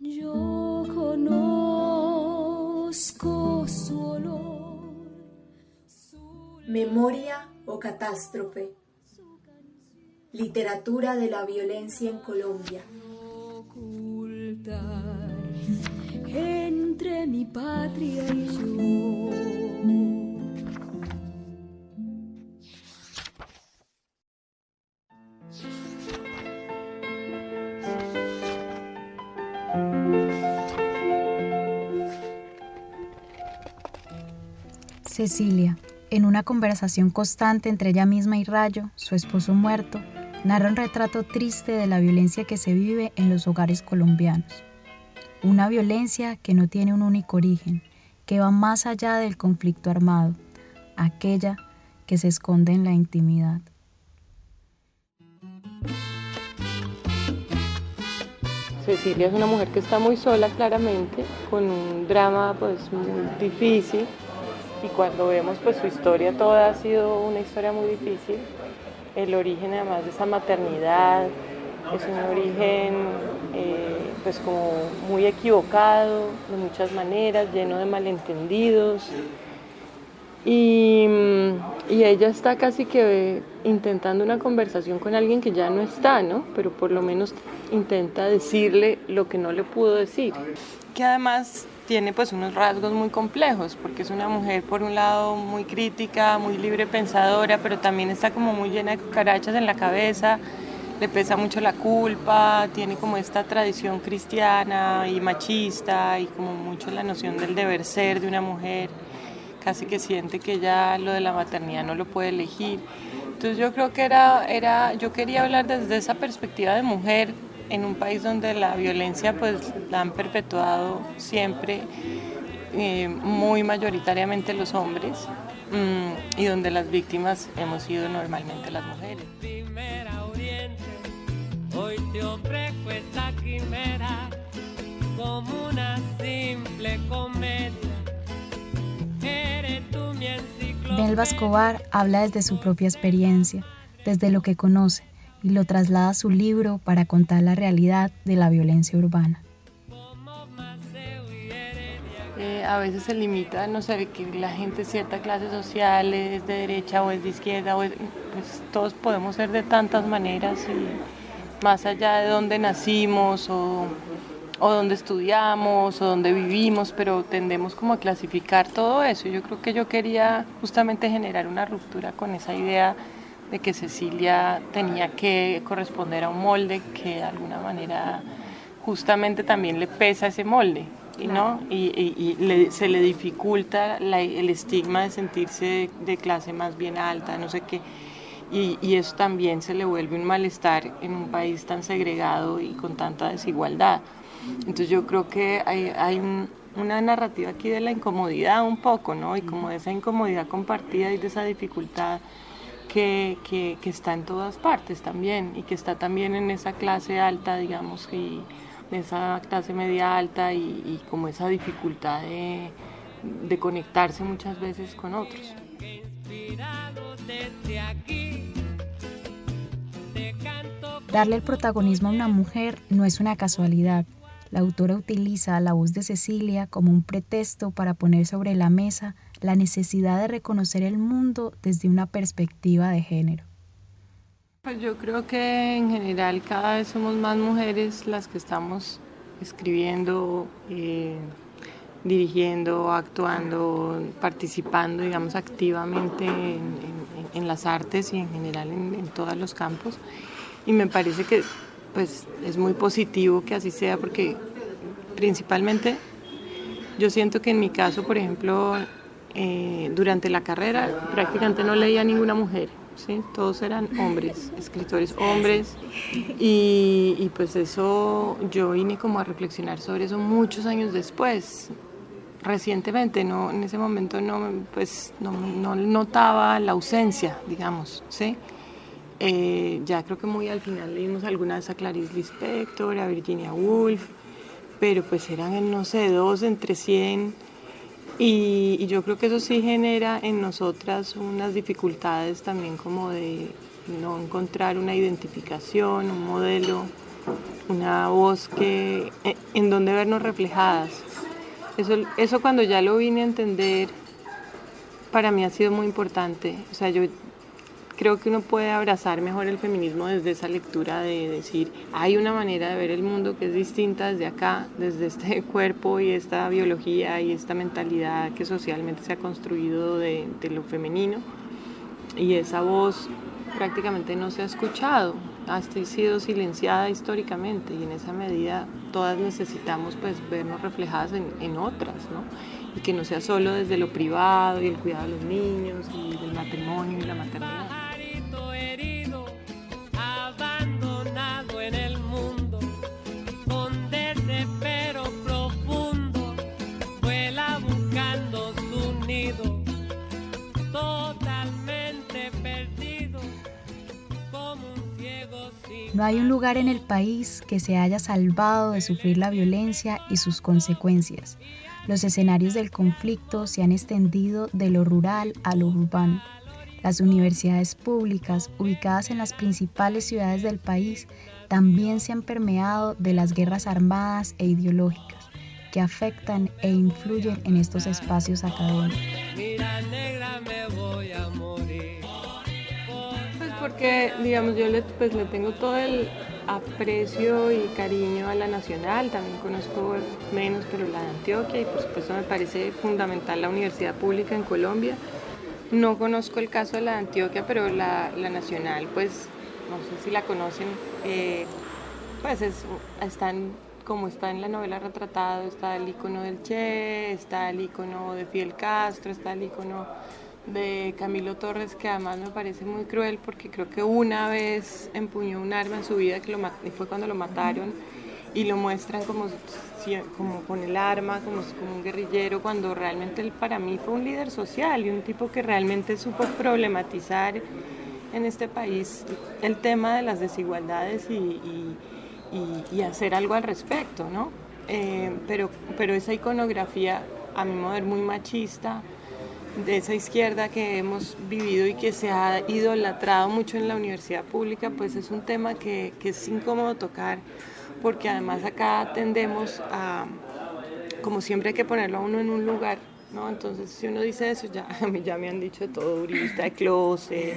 Yo conozco su olor. Memoria o catástrofe. Literatura de la violencia en Colombia. entre mi patria y yo. Cecilia, en una conversación constante entre ella misma y Rayo, su esposo muerto, narra un retrato triste de la violencia que se vive en los hogares colombianos. Una violencia que no tiene un único origen, que va más allá del conflicto armado, aquella que se esconde en la intimidad. Cecilia es una mujer que está muy sola claramente, con un drama pues muy difícil y cuando vemos pues su historia toda ha sido una historia muy difícil. El origen además de esa maternidad es un origen eh, pues como muy equivocado de muchas maneras, lleno de malentendidos. Y, y, ella está casi que intentando una conversación con alguien que ya no está, ¿no? Pero por lo menos intenta decirle lo que no le pudo decir. Que además tiene pues unos rasgos muy complejos, porque es una mujer por un lado muy crítica, muy libre pensadora, pero también está como muy llena de cucarachas en la cabeza, le pesa mucho la culpa, tiene como esta tradición cristiana y machista y como mucho la noción del deber ser de una mujer, casi que siente que ya lo de la maternidad no lo puede elegir. Entonces yo creo que era, era yo quería hablar desde esa perspectiva de mujer en un país donde la violencia pues la han perpetuado siempre eh, muy mayoritariamente los hombres mm, y donde las víctimas hemos sido normalmente las mujeres. Hoy te ofrezco esta quimera como una simple comedia. Belva Escobar habla desde su propia experiencia, desde lo que conoce y lo traslada a su libro para contar la realidad de la violencia urbana. Eh, a veces se limita, no sé, que la gente de cierta clase social es de derecha o es de izquierda, o pues todos podemos ser de tantas maneras y más allá de dónde nacimos o, o dónde estudiamos o dónde vivimos, pero tendemos como a clasificar todo eso. Yo creo que yo quería justamente generar una ruptura con esa idea de que Cecilia tenía que corresponder a un molde que de alguna manera justamente también le pesa ese molde. ¿no? Y, se le dificulta el estigma de sentirse de, clase más bien alta, no sé qué. Y, eso también se le vuelve un malestar en un país tan segregado y con tanta desigualdad. Entonces yo creo que hay, hay una narrativa aquí de la incomodidad un poco, ¿no? Y como de esa incomodidad compartida y de esa dificultad que, está en todas partes también y que está también en esa clase alta, digamos, y esa clase media alta y, como esa dificultad de conectarse muchas veces con otros. Darle el protagonismo a una mujer no es una casualidad. La autora utiliza la voz de Cecilia como un pretexto para poner sobre la mesa la necesidad de reconocer el mundo desde una perspectiva de género. Pues yo creo que en general cada vez somos más mujeres las que estamos escribiendo, eh, dirigiendo, actuando, participando, digamos, activamente en, las artes y en general en, en todos los campos. Y me parece que pues es muy positivo que así sea porque principalmente yo siento que en mi caso, por ejemplo, eh, durante la carrera prácticamente no leía ninguna mujer, ¿sí? todos eran hombres, escritores hombres y, pues eso yo vine como a reflexionar sobre eso muchos años después, recientemente, no, en ese momento no, pues, no, no notaba la ausencia, digamos, ¿sí? Eh, ya creo que muy al final leímos algunas a Clarice Lispector, a Virginia Woolf, pero pues eran, no sé, dos entre cien. Y, yo creo que eso sí genera en nosotras unas dificultades también como de no encontrar una identificación, un modelo una voz que, eh, en donde vernos reflejadas. Eso, eso cuando ya lo vine a entender, para mí ha sido muy importante. O sea, yo creo que uno puede abrazar mejor el feminismo desde esa lectura de decir, hay una manera de ver el mundo que es distinta desde acá, desde este cuerpo y esta biología y esta mentalidad que socialmente se ha construido de, lo femenino. Y esa voz prácticamente no se ha escuchado, ha sido silenciada históricamente y en esa medida todas necesitamos pues vernos reflejadas en, en otras, ¿no? Y que no sea solo desde lo privado y el cuidado de los niños y del matrimonio y la maternidad. No hay un lugar en el país que se haya salvado de sufrir la violencia y sus consecuencias. Los escenarios del conflicto se han extendido de lo rural a lo urbano. Las universidades públicas ubicadas en las principales ciudades del país también se han permeado de las guerras armadas e ideológicas que afectan e influyen en estos espacios académicos. Porque, digamos, yo le, pues, le tengo todo el aprecio y cariño a la nacional, también conozco menos, pero la de Antioquia, y por supuesto me parece fundamental la universidad pública en Colombia. No conozco el caso de la de Antioquia, pero la, la nacional, pues, no sé si la conocen, eh, pues es, están como está en la novela retratado, está el icono del Che, está el icono de Fidel Castro, está el icono de Camilo Torres, que además me parece muy cruel porque creo que una vez empuñó un arma en su vida que lo y fue cuando lo mataron y lo muestran como, como con el arma, como, un guerrillero, cuando realmente él para mí fue un líder social y un tipo que realmente supo problematizar en este país el tema de las desigualdades y, hacer algo al respecto, ¿no? Eh, pero, pero esa iconografía, a mi modo muy machista, de esa izquierda que hemos vivido y que se ha idolatrado mucho en la universidad pública, pues es un tema que, que es incómodo tocar, porque además acá tendemos a, como siempre hay que ponerlo a uno en un lugar, ¿no? Entonces si uno dice eso, ya, ya me han dicho todo, uribista de closet,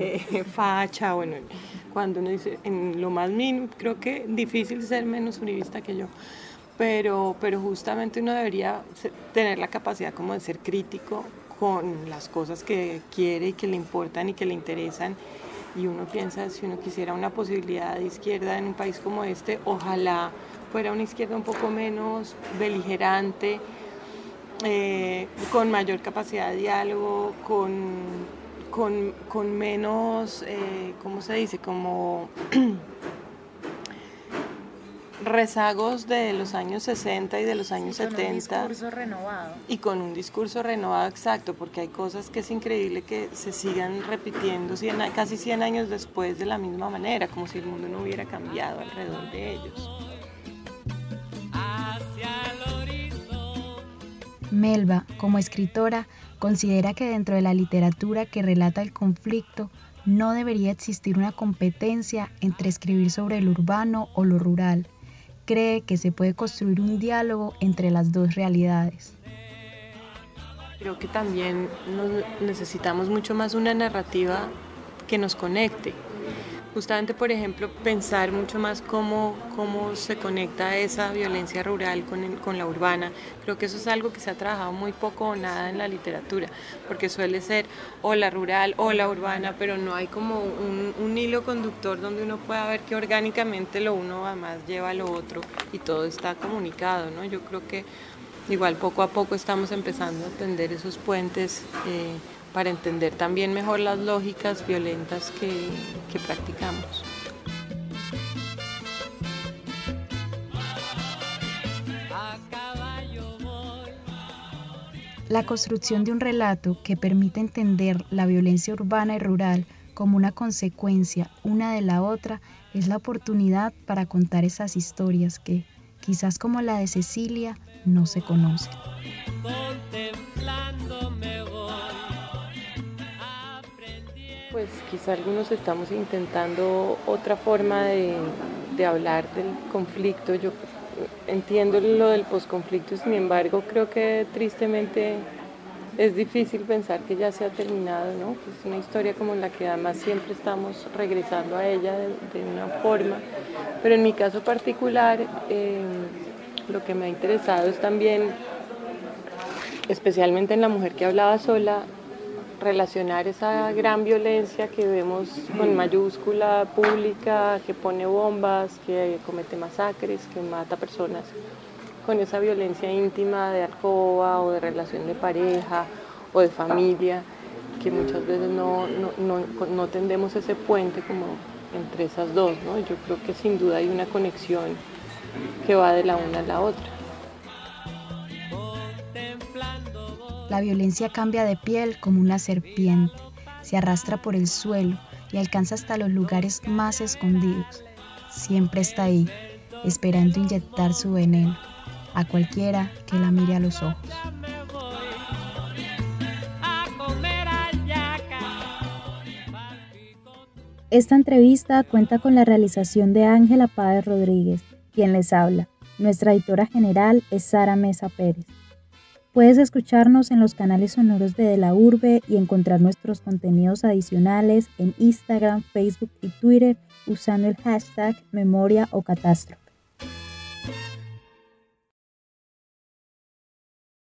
eh, facha, bueno, cuando uno dice en lo más mínimo, creo que difícil ser menos uribista que yo. Pero, pero justamente uno debería tener la capacidad como de ser crítico con las cosas que quiere y que le importan y que le interesan. Y uno piensa, si uno quisiera una posibilidad de izquierda en un país como este, ojalá fuera una izquierda un poco menos beligerante, eh, con mayor capacidad de diálogo, con, con, con menos, eh, ¿cómo se dice? Como rezagos de los años 60 y de los años 70. Con un discurso renovado. Y con un discurso renovado exacto, porque hay cosas que es increíble que se sigan repitiendo casi 100 años después de la misma manera, como si el mundo no hubiera cambiado alrededor de ellos. Melba, como escritora, considera que dentro de la literatura que relata el conflicto, no debería existir una competencia entre escribir sobre lo urbano o lo rural, cree que se puede construir un diálogo entre las dos realidades. Creo que también necesitamos mucho más una narrativa que nos conecte, justamente, por ejemplo, pensar mucho más cómo, cómo se conecta esa violencia rural con, con, la urbana. Creo que eso es algo que se ha trabajado muy poco o nada en la literatura, porque suele ser o la rural o la urbana, pero no hay como un, hilo conductor donde uno pueda ver que orgánicamente lo uno además lleva a lo otro y todo está comunicado, ¿no? Yo creo que igual poco a poco estamos empezando a tender esos puentes. Eh, para entender también mejor las lógicas violentas que, que practicamos. La construcción de un relato que permite entender la violencia urbana y rural como una consecuencia una de la otra es la oportunidad para contar esas historias que, quizás como la de Cecilia, no se conocen. Pues quizá algunos estamos intentando otra forma de, de hablar del conflicto. Yo entiendo lo del posconflicto, sin embargo, creo que tristemente es difícil pensar que ya se ha terminado, ¿no? Es una historia como la que además siempre estamos regresando a ella de, una forma. Pero en mi caso particular, eh, lo que me ha interesado es también, especialmente en la mujer que hablaba sola, relacionar esa gran violencia que vemos con mayúscula pública, que pone bombas, que comete masacres, que mata personas, con esa violencia íntima de alcoba o de relación de pareja o de familia, que muchas veces no, no, tendemos ese puente como entre esas dos. ¿no? Yo creo que sin duda hay una conexión que va de la una a la otra. La violencia cambia de piel como una serpiente, se arrastra por el suelo y alcanza hasta los lugares más escondidos. Siempre está ahí, esperando inyectar su veneno a cualquiera que la mire a los ojos. Esta entrevista cuenta con la realización de Ángela Páez Rodríguez, quien les habla. Nuestra editora general es Sara Mesa Pérez. Puedes escucharnos en los canales sonoros de, de la Urbe y encontrar nuestros contenidos adicionales en Instagram, Facebook y Twitter usando el hashtag memoria o catástrofe.